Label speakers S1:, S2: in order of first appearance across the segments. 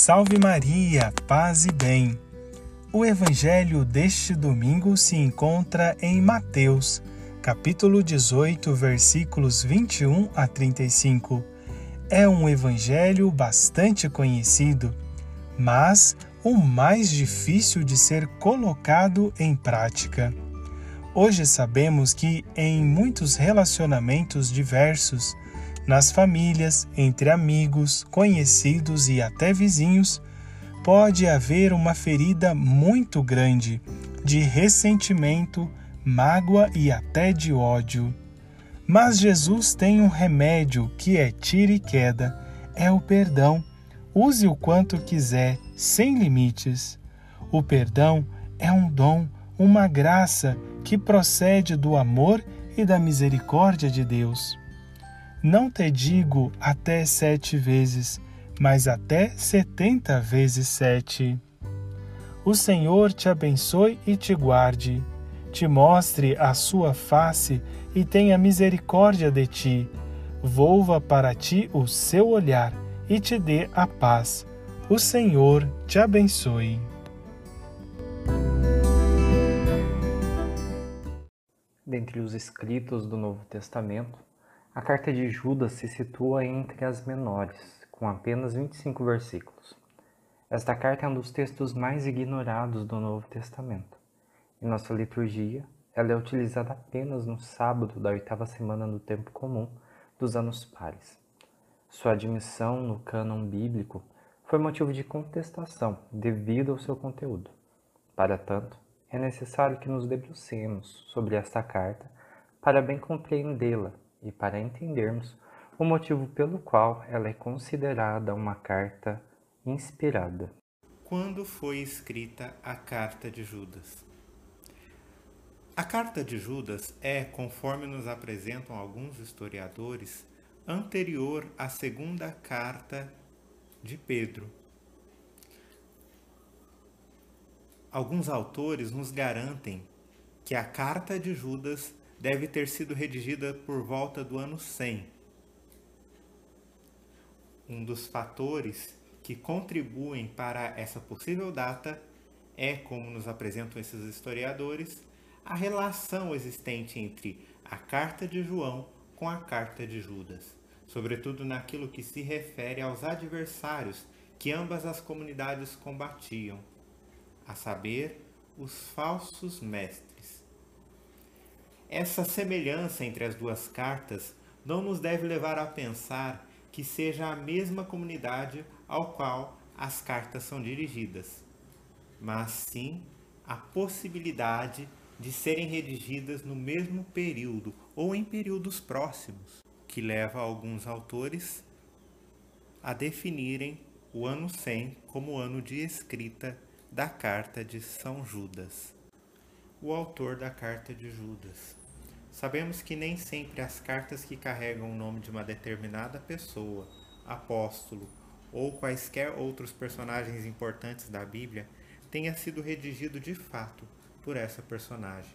S1: Salve Maria, paz e bem. O evangelho deste domingo se encontra em Mateus, capítulo 18, versículos 21 a 35. É um evangelho bastante conhecido, mas o mais difícil de ser colocado em prática. Hoje sabemos que em muitos relacionamentos diversos, nas famílias, entre amigos, conhecidos e até vizinhos, pode haver uma ferida muito grande de ressentimento, mágoa e até de ódio. Mas Jesus tem um remédio que é tira e queda, é o perdão. Use o quanto quiser, sem limites. O perdão é um dom, uma graça que procede do amor e da misericórdia de Deus. Não te digo até sete vezes, mas até setenta vezes sete. O Senhor te abençoe e te guarde, te mostre a sua face e tenha misericórdia de ti, volva para ti o seu olhar e te dê a paz. O Senhor te abençoe.
S2: Dentre os escritos do Novo Testamento, a carta de Judas se situa entre as menores, com apenas 25 versículos. Esta carta é um dos textos mais ignorados do Novo Testamento. Em nossa liturgia, ela é utilizada apenas no sábado da oitava semana do tempo comum dos anos pares. Sua admissão no cânon bíblico foi motivo de contestação devido ao seu conteúdo. Para tanto, é necessário que nos debrucemos sobre esta carta para bem compreendê-la e para entendermos o motivo pelo qual ela é considerada uma carta inspirada.
S3: Quando foi escrita a Carta de Judas? A Carta de Judas é, conforme nos apresentam alguns historiadores, anterior à segunda carta de Pedro. Alguns autores nos garantem que a Carta de Judas deve ter sido redigida por volta do ano 100. Um dos fatores que contribuem para essa possível data é, como nos apresentam esses historiadores, a relação existente entre a carta de João com a carta de Judas, sobretudo naquilo que se refere aos adversários que ambas as comunidades combatiam, a saber, os falsos mestres. Essa semelhança entre as duas cartas não nos deve levar a pensar que seja a mesma comunidade ao qual as cartas são dirigidas, mas sim a possibilidade de serem redigidas no mesmo período ou em períodos próximos, que leva alguns autores a definirem o ano 100 como ano de escrita da carta de São Judas. O autor da carta de Judas. Sabemos que nem sempre as cartas que carregam o nome de uma determinada pessoa, apóstolo ou quaisquer outros personagens importantes da Bíblia tenha sido redigido de fato por essa personagem.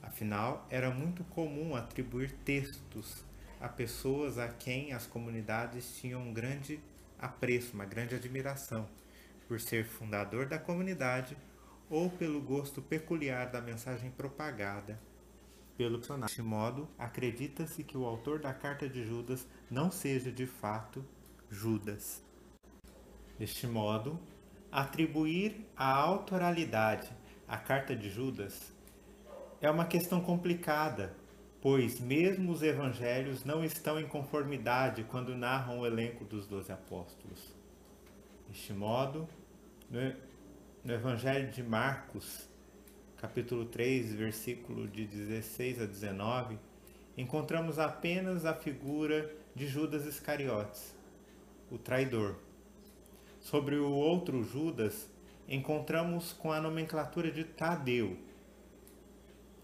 S3: Afinal, era muito comum atribuir textos a pessoas a quem as comunidades tinham um grande apreço, uma grande admiração, por ser fundador da comunidade ou pelo gosto peculiar da mensagem propagada pelo personagem. Deste modo, acredita-se que o autor da carta de Judas não seja de fato Judas. Deste modo, atribuir a autoralidade à carta de Judas é uma questão complicada, pois mesmo os evangelhos não estão em conformidade quando narram o elenco dos doze apóstolos. Deste modo, no Evangelho de Marcos, capítulo 3, versículo de 16 a 19, encontramos apenas a figura de Judas Iscariotes, o traidor. Sobre o outro Judas, encontramos com a nomenclatura de Tadeu,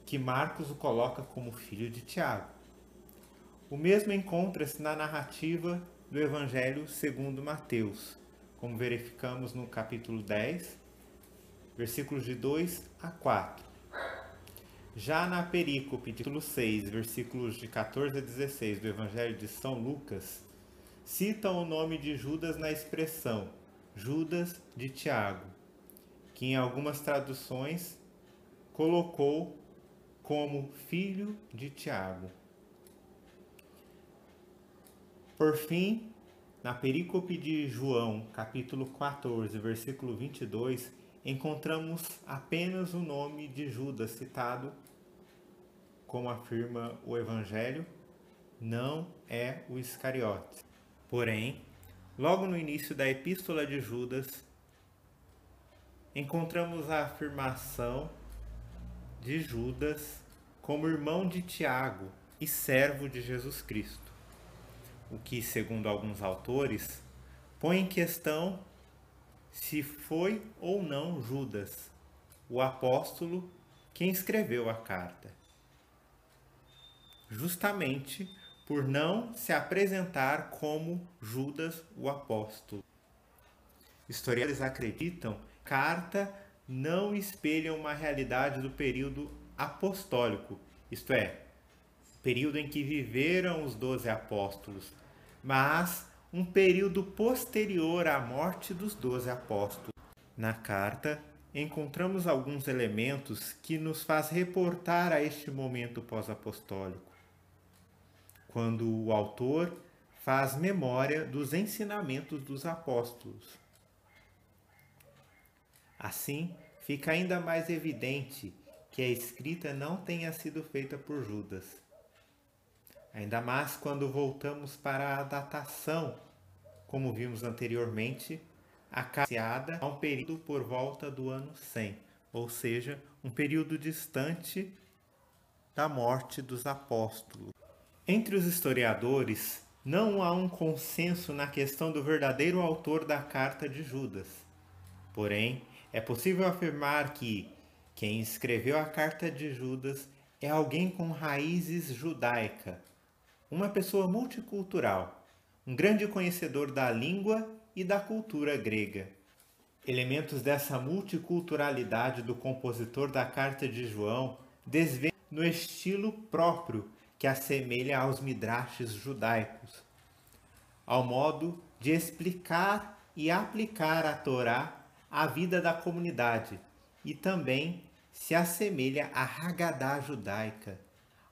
S3: que Marcos o coloca como filho de Tiago. O mesmo encontra-se na narrativa do Evangelho segundo Mateus, como verificamos no capítulo 10, versículos de 2 a 4. Já na perícope, título 6, versículos de 14 a 16 do Evangelho de São Lucas, citam o nome de Judas na expressão Judas de Tiago, que em algumas traduções colocou como filho de Tiago. Por fim, na perícope de João, capítulo 14, versículo 22, encontramos apenas o nome de Judas citado, como afirma o Evangelho, não é o Iscariote. Porém, logo no início da epístola de Judas, encontramos a afirmação de Judas como irmão de Tiago e servo de Jesus Cristo, o que, segundo alguns autores, põe em questão se foi ou não Judas, o apóstolo, quem escreveu a carta. Justamente por não se apresentar como Judas o apóstolo. Historiadores acreditam que a carta não espelha uma realidade do período apostólico, isto é, período em que viveram os doze apóstolos, mas um período posterior à morte dos doze apóstolos. Na carta, encontramos alguns elementos que nos faz reportar a este momento pós-apostólico, quando o autor faz memória dos ensinamentos dos apóstolos. Assim, fica ainda mais evidente que a escrita não tenha sido feita por Judas Ainda mais quando voltamos para a datação, como vimos anteriormente, acaciada a um período por volta do ano 100, ou seja, um período distante da morte dos apóstolos. Entre os historiadores, não há um consenso na questão do verdadeiro autor da carta de Judas. Porém, é possível afirmar que quem escreveu a carta de Judas é alguém com raízes judaica, uma pessoa multicultural, um grande conhecedor da língua e da cultura grega. Elementos dessa multiculturalidade do compositor da Carta de João desvêm no estilo próprio que assemelha aos midrashes judaicos, ao modo de explicar e aplicar a Torá à vida da comunidade e também se assemelha à Haggadah judaica,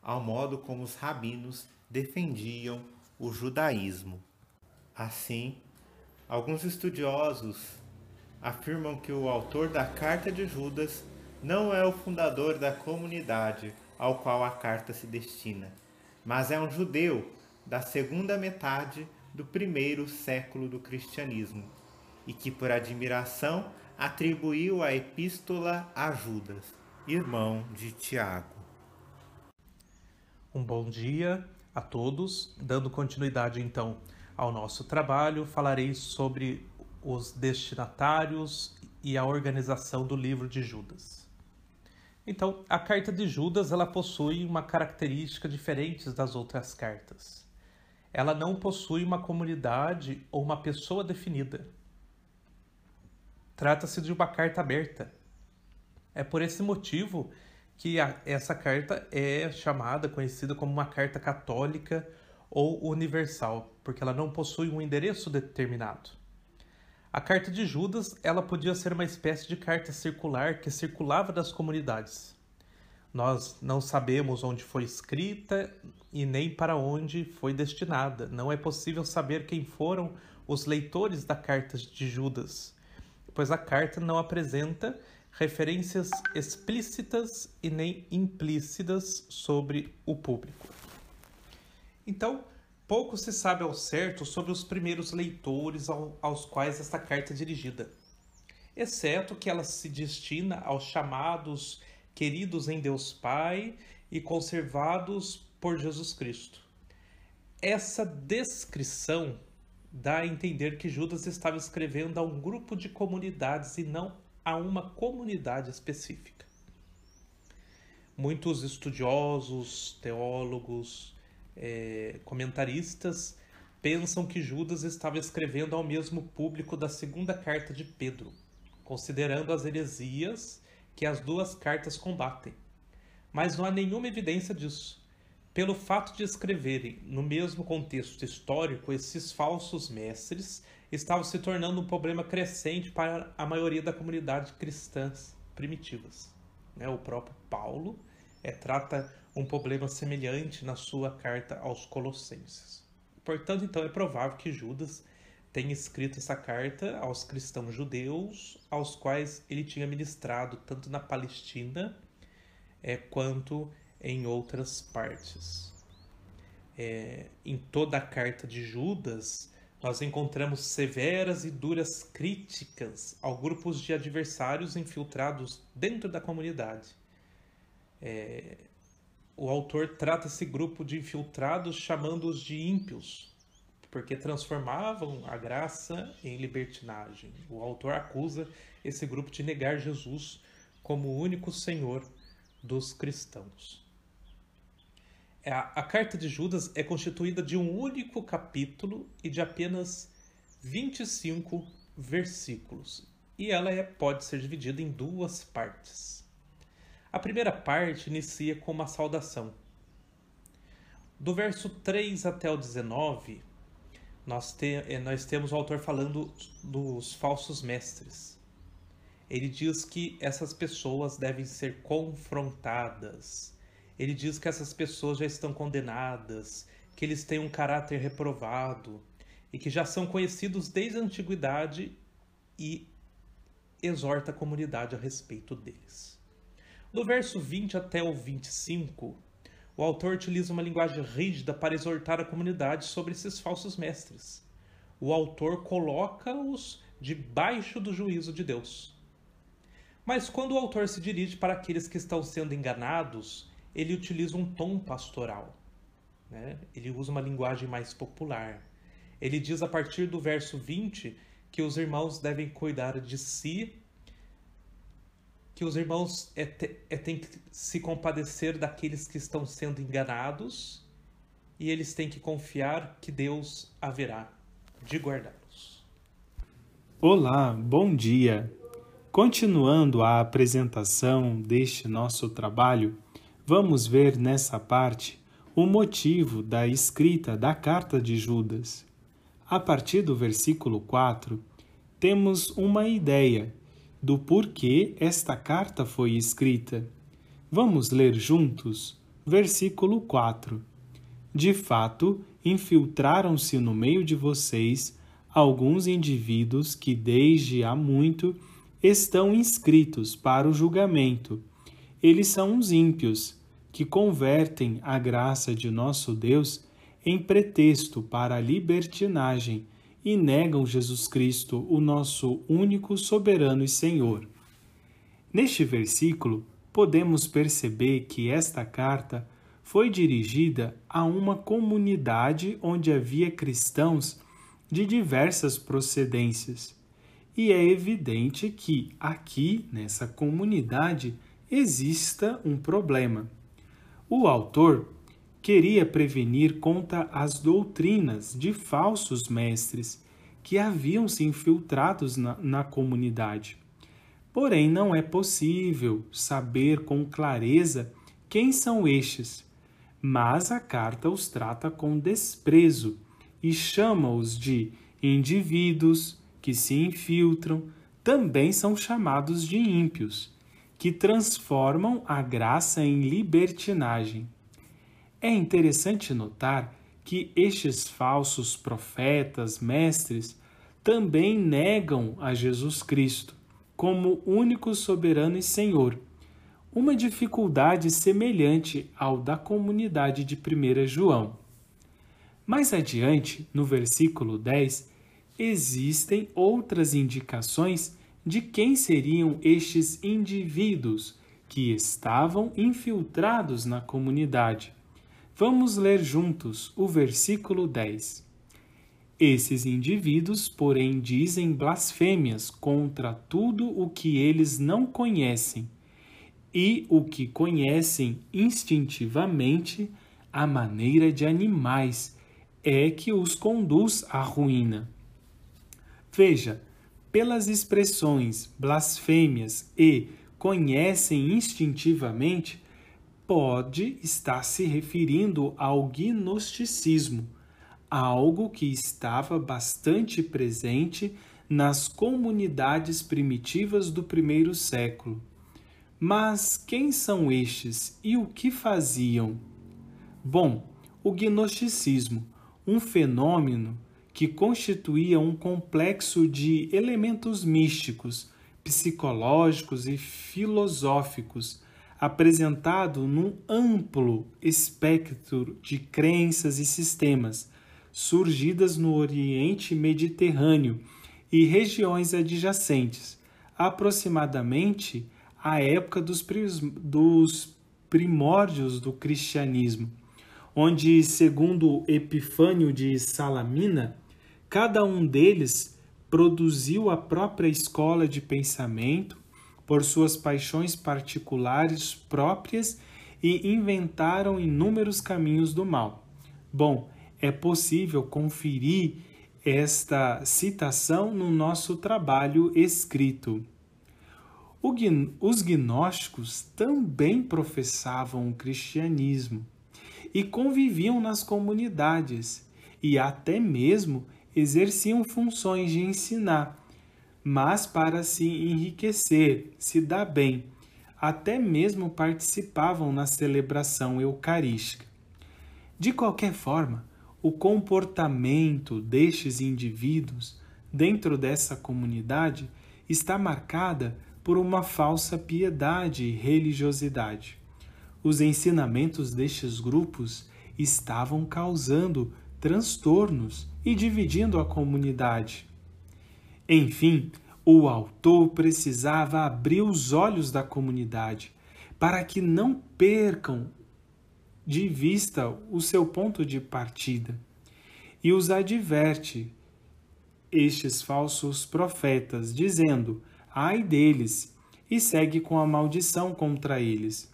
S3: ao modo como os rabinos defendiam o judaísmo. Assim, alguns estudiosos afirmam que o autor da Carta de Judas não é o fundador da comunidade ao qual a carta se destina, mas é um judeu da segunda metade do primeiro século do cristianismo e que, por admiração, atribuiu a epístola a Judas, irmão de Tiago.
S4: Um bom dia a todos. Dando continuidade então ao nosso trabalho, falarei sobre os destinatários e a organização do livro de Judas. Então, a carta de Judas ela possui uma característica diferente das outras cartas. Ela não possui uma comunidade ou uma pessoa definida. Trata-se de uma carta aberta. É por esse motivo que a, essa carta é chamada, conhecida como uma carta católica ou universal, porque ela não possui um endereço determinado. A carta de Judas, ela podia ser uma espécie de carta circular que circulava das comunidades. Nós não sabemos onde foi escrita e nem para onde foi destinada. Não é possível saber quem foram os leitores da carta de Judas, pois a carta não apresenta referências explícitas e nem implícitas sobre o público. Então, pouco se sabe ao certo sobre os primeiros leitores aos quais esta carta é dirigida, exceto que ela se destina aos chamados queridos em Deus Pai e conservados por Jesus Cristo. Essa descrição dá a entender que Judas estava escrevendo a um grupo de comunidades e não a uma comunidade específica. Muitos estudiosos, teólogos, é, comentaristas pensam que Judas estava escrevendo ao mesmo público da segunda carta de Pedro, considerando as heresias que as duas cartas combatem. Mas não há nenhuma evidência disso. Pelo fato de escreverem no mesmo contexto histórico, esses falsos mestres estavam se tornando um problema crescente para a maioria da comunidade cristãs primitivas. Né? O próprio Paulo é, trata um problema semelhante na sua carta aos Colossenses. Portanto, então é provável que Judas tenha escrito essa carta aos cristãos judeus, aos quais ele tinha ministrado tanto na Palestina é, quanto em outras partes. É, em toda a carta de Judas, nós encontramos severas e duras críticas ao grupos de adversários infiltrados dentro da comunidade. É, o autor trata esse grupo de infiltrados chamando-os de ímpios, porque transformavam a graça em libertinagem. O autor acusa esse grupo de negar Jesus como o único Senhor dos cristãos. É, a, a carta de Judas é constituída de um único capítulo e de apenas 25 versículos, e ela é, pode ser dividida em duas partes. A primeira parte inicia com uma saudação. Do verso 3 até o 19, nós, te, eh, nós temos o autor falando dos falsos mestres. Ele diz que essas pessoas devem ser confrontadas. Ele diz que essas pessoas já estão condenadas, que eles têm um caráter reprovado e que já são conhecidos desde a antiguidade e exorta a comunidade a respeito deles. Do verso 20 até o 25, o autor utiliza uma linguagem rígida para exortar a comunidade sobre esses falsos mestres. O autor coloca-os debaixo do juízo de Deus. Mas quando o autor se dirige para aqueles que estão sendo enganados, ele utiliza um tom pastoral. Né? Ele usa uma linguagem mais popular. Ele diz a partir do verso 20 que os irmãos devem cuidar de si que os irmãos é, é, têm que se compadecer daqueles que estão sendo enganados e eles têm que confiar que Deus haverá de guardá-los.
S1: Olá, bom dia! Continuando a apresentação deste nosso trabalho, vamos ver nessa parte o motivo da escrita da carta de Judas. A partir do versículo 4, temos uma ideia do porquê esta carta foi escrita. Vamos ler juntos? Versículo 4. De fato, infiltraram-se no meio de vocês alguns indivíduos que desde há muito estão inscritos para o julgamento. Eles são os ímpios, que convertem a graça de nosso Deus em pretexto para a libertinagem e negam Jesus Cristo, o nosso único soberano e Senhor. Neste versículo, podemos perceber que esta carta foi dirigida a uma comunidade onde havia cristãos de diversas procedências. E é evidente que aqui, nessa comunidade, exista um problema. O autor queria prevenir contra as doutrinas de falsos mestres que haviam se infiltrados na, na comunidade. Porém, não é possível saber com clareza quem são estes, mas a carta os trata com desprezo e chama-os de indivíduos que se infiltram, também são chamados de ímpios, que transformam a graça em libertinagem. É interessante notar que estes falsos profetas, mestres, também negam a Jesus Cristo como único soberano e Senhor, uma dificuldade semelhante ao da comunidade de 1 João. Mais adiante, no versículo 10, existem outras indicações de quem seriam estes indivíduos que estavam infiltrados na comunidade. Vamos ler juntos o versículo 10. Esses indivíduos, porém, dizem blasfêmias contra tudo o que eles não conhecem, e o que conhecem instintivamente, a maneira de animais, é que os conduz à ruína. Veja, pelas expressões blasfêmias e conhecem instintivamente, pode estar se referindo ao gnosticismo, algo que estava bastante presente nas comunidades primitivas do primeiro século. Mas quem são estes e o que faziam? Bom, o gnosticismo, um fenômeno que constituía um complexo de elementos místicos, psicológicos e filosóficos apresentado num amplo espectro de crenças e sistemas surgidas no Oriente Mediterrâneo e regiões adjacentes, aproximadamente à época dos, dos primórdios do cristianismo, onde, segundo Epifânio de Salamina, cada um deles produziu a própria escola de pensamento por suas paixões particulares próprias e inventaram inúmeros caminhos do mal. Bom, é possível conferir esta citação no nosso trabalho escrito. Os gnósticos também professavam o cristianismo e conviviam nas comunidades e até mesmo exerciam funções de ensinar mas para se enriquecer, se dar bem. Até mesmo participavam na celebração eucarística. De qualquer forma, o comportamento destes indivíduos dentro dessa comunidade está marcada por uma falsa piedade e religiosidade. Os ensinamentos destes grupos estavam causando transtornos e dividindo a comunidade. Enfim, o autor precisava abrir os olhos da comunidade para que não percam de vista o seu ponto de partida e os adverte estes falsos profetas, dizendo: Ai deles, e segue com a maldição contra eles.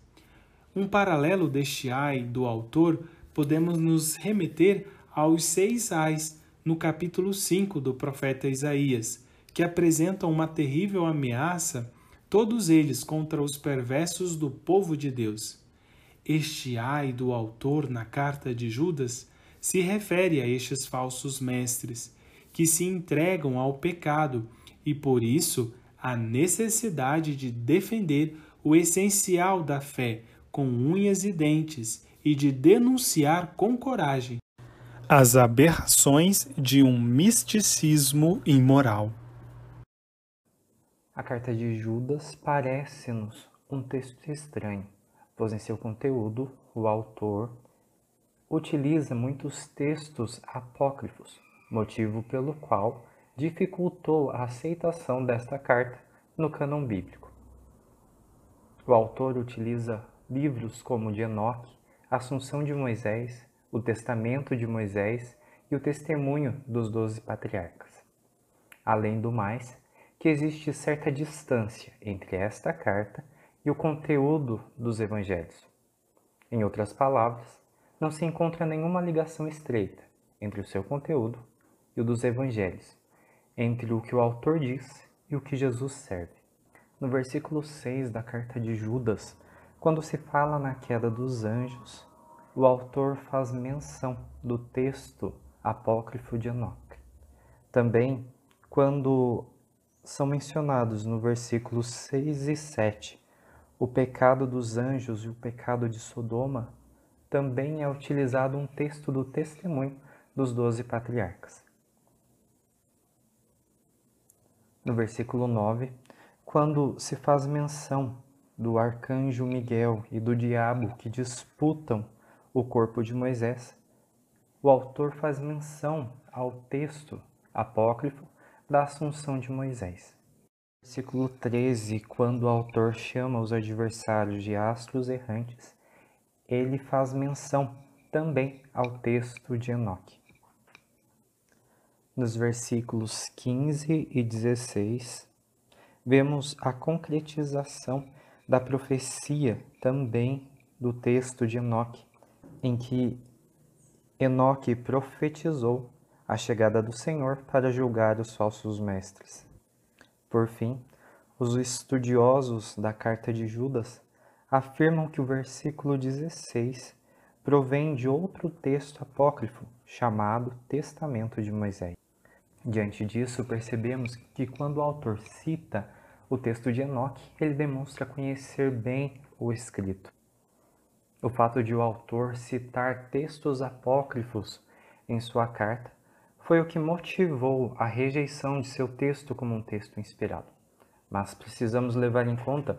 S1: Um paralelo deste ai do autor podemos nos remeter aos seis ais no capítulo 5 do profeta Isaías, que apresentam uma terrível ameaça, todos eles contra os perversos do povo de Deus. Este ai do autor na carta de Judas se refere a estes falsos mestres, que se entregam ao pecado e, por isso, a necessidade de defender o essencial da fé com unhas e dentes e de denunciar com coragem as aberrações de um misticismo imoral.
S2: A carta de Judas parece-nos um texto estranho, pois em seu conteúdo o autor utiliza muitos textos apócrifos, motivo pelo qual dificultou a aceitação desta carta no cânon bíblico. O autor utiliza livros como de Enoque, Assunção de Moisés, o Testamento de Moisés e o Testemunho dos Doze Patriarcas. Além do mais, que existe certa distância entre esta carta e o conteúdo dos evangelhos. Em outras palavras, não se encontra nenhuma ligação estreita entre o seu conteúdo e o dos evangelhos, entre o que o autor diz e o que Jesus serve. No versículo 6 da carta de Judas, quando se fala na queda dos anjos, o autor faz menção do texto apócrifo de Enoque. Também, quando são mencionados no versículos 6 e 7. O pecado dos anjos e o pecado de Sodoma também é utilizado um texto do testemunho dos doze patriarcas. No versículo 9, quando se faz menção do arcanjo Miguel e do diabo que disputam o corpo de Moisés, o autor faz menção ao texto apócrifo da Assunção de Moisés. Versículo 13, quando o autor chama os adversários de astros errantes, ele faz menção também ao texto de Enoque. Nos versículos 15 e 16, vemos a concretização da profecia também do texto de Enoque, em que Enoque profetizou a chegada do Senhor para julgar os falsos mestres. Por fim, os estudiosos da carta de Judas afirmam que o versículo 16 provém de outro texto apócrifo chamado Testamento de Moisés. Diante disso, percebemos que quando o autor cita o texto de Enoque, ele demonstra conhecer bem o escrito. O fato de o autor citar textos apócrifos em sua carta foi o que motivou a rejeição de seu texto como um texto inspirado. Mas precisamos levar em conta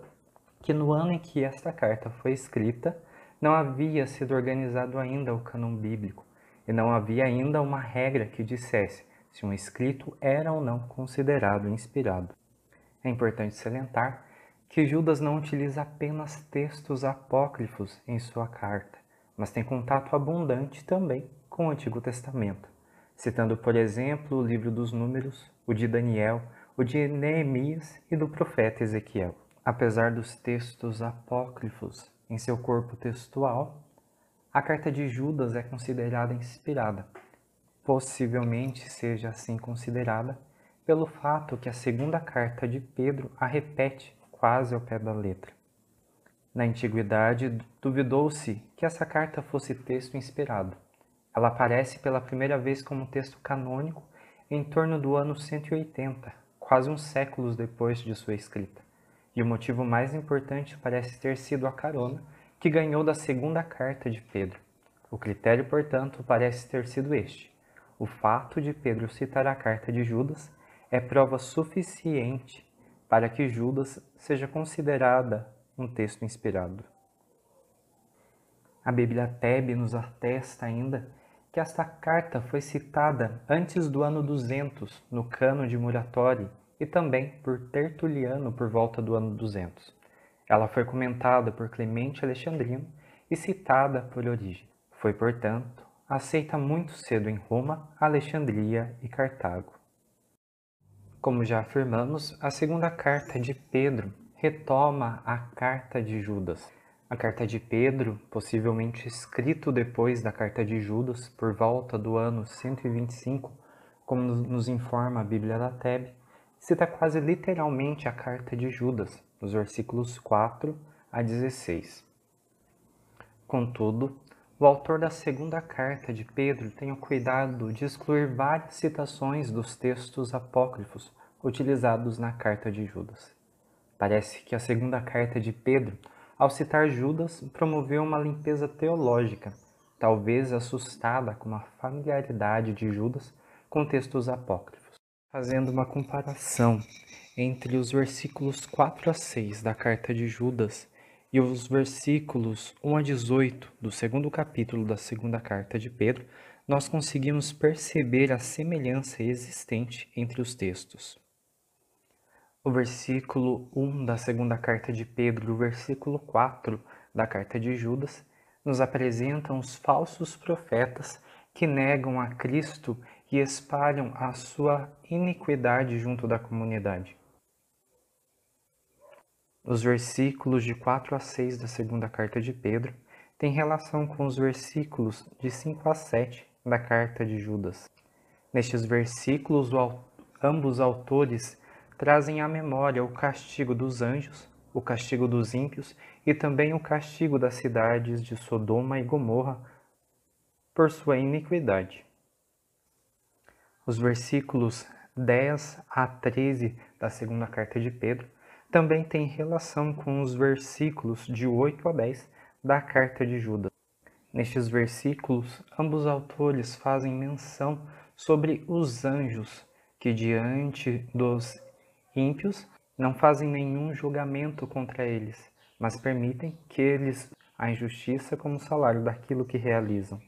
S2: que no ano em que esta carta foi escrita, não havia sido organizado ainda o cânon bíblico e não havia ainda uma regra que dissesse se um escrito era ou não considerado inspirado. É importante salientar que Judas não utiliza apenas textos apócrifos em sua carta, mas tem contato abundante também com o Antigo Testamento, citando, por exemplo, o livro dos Números, o de Daniel, o de Neemias e do profeta Ezequiel. Apesar dos textos apócrifos em seu corpo textual, a carta de Judas é considerada inspirada. Possivelmente seja assim considerada pelo fato que a segunda carta de Pedro a repete quase ao pé da letra. Na antiguidade, duvidou-se que essa carta fosse texto inspirado. Ela aparece pela primeira vez como texto canônico em torno do ano 180, quase uns séculos depois de sua escrita. E o motivo mais importante parece ter sido a carona que ganhou da segunda carta de Pedro. O critério, portanto, parece ter sido este. O fato de Pedro citar a carta de Judas é prova suficiente para que Judas seja considerada um texto inspirado. A Bíblia Tebe nos atesta ainda que esta carta foi citada antes do ano 200 no cano de Muratori e também por Tertuliano por volta do ano 200. Ela foi comentada por Clemente Alexandrino e citada por Origem. Foi, portanto, aceita muito cedo em Roma, Alexandria e Cartago. Como já afirmamos, a segunda carta de Pedro retoma a carta de Judas. A carta de Pedro, possivelmente escrito depois da carta de Judas, por volta do ano 125, como nos informa a Bíblia da Tebe, cita quase literalmente a carta de Judas, nos versículos 4 a 16. Contudo, o autor da segunda carta de Pedro tem o cuidado de excluir várias citações dos textos apócrifos utilizados na carta de Judas. Parece que a segunda carta de Pedro, ao citar Judas, promoveu uma limpeza teológica, talvez assustada com a familiaridade de Judas com textos apócrifos fazendo uma comparação entre os versículos 4 a 6 da carta de Judas e os versículos 1 a 18 do segundo capítulo da segunda carta de Pedro, nós conseguimos perceber a semelhança existente entre os textos. O versículo 1 da segunda carta de Pedro e o versículo 4 da carta de Judas nos apresentam os falsos profetas que negam a Cristo e espalham a sua iniquidade junto da comunidade. Os versículos de 4 a 6 da segunda carta de Pedro têm relação com os versículos de 5 a 7 da carta de Judas. Nestes versículos, ambos autores trazem à memória o castigo dos anjos, o castigo dos ímpios e também o castigo das cidades de Sodoma e Gomorra por sua iniquidade. Os versículos 10 a 13 da segunda carta de Pedro também têm relação com os versículos de 8 a 10 da carta de Judas. Nestes versículos, ambos autores fazem menção sobre os anjos que, diante dos ímpios, não fazem nenhum julgamento contra eles, mas permitem que eles a injustiça como salário daquilo que realizam.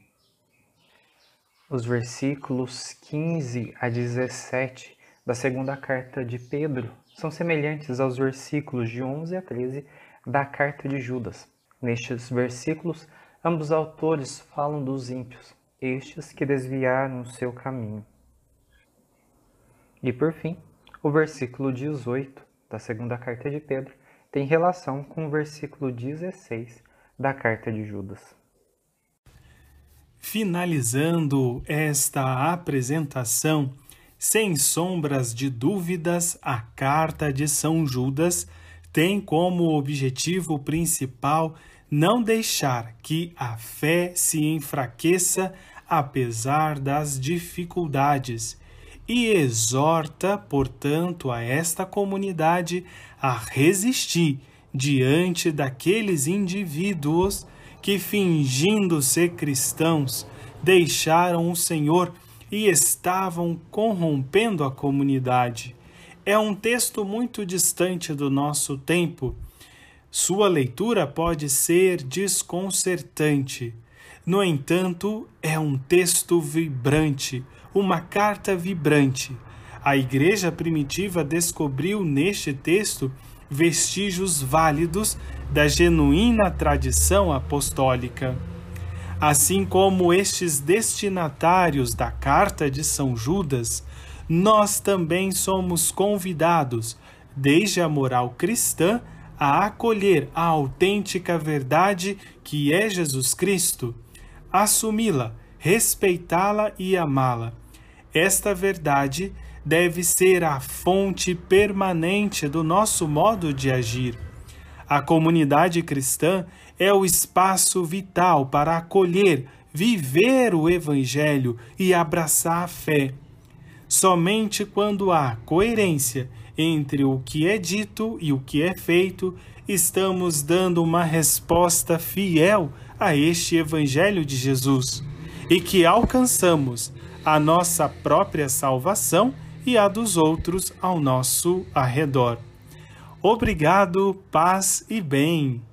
S2: Os versículos 15 a 17 da segunda carta de Pedro são semelhantes aos versículos de 11 a 13 da carta de Judas. Nestes versículos, ambos autores falam dos ímpios, estes que desviaram o seu caminho. E por fim, o versículo 18 da segunda carta de Pedro tem relação com o versículo 16 da carta de Judas.
S1: Finalizando esta apresentação, sem sombras de dúvidas, a carta de São Judas tem como objetivo principal não deixar que a fé se enfraqueça apesar das dificuldades e exorta, portanto, a esta comunidade a resistir diante daqueles indivíduos que, fingindo ser cristãos, deixaram o Senhor e estavam corrompendo a comunidade. É um texto muito distante do nosso tempo. Sua leitura pode ser desconcertante. No entanto, é um texto vibrante, uma carta vibrante. A igreja primitiva descobriu neste texto vestígios válidos da genuína tradição apostólica. Assim como estes destinatários da carta de São Judas, nós também somos convidados, desde a moral cristã, a acolher a autêntica verdade que é Jesus Cristo, assumi-la, respeitá-la e amá-la. Esta verdade deve ser a fonte permanente do nosso modo de agir. A comunidade cristã é o espaço vital para acolher, viver o Evangelho e abraçar a fé. Somente quando há coerência entre o que é dito e o que é feito, estamos dando uma resposta fiel a este Evangelho de Jesus e que alcançamos a nossa própria salvação e a dos outros ao nosso arredor. Obrigado, paz e bem.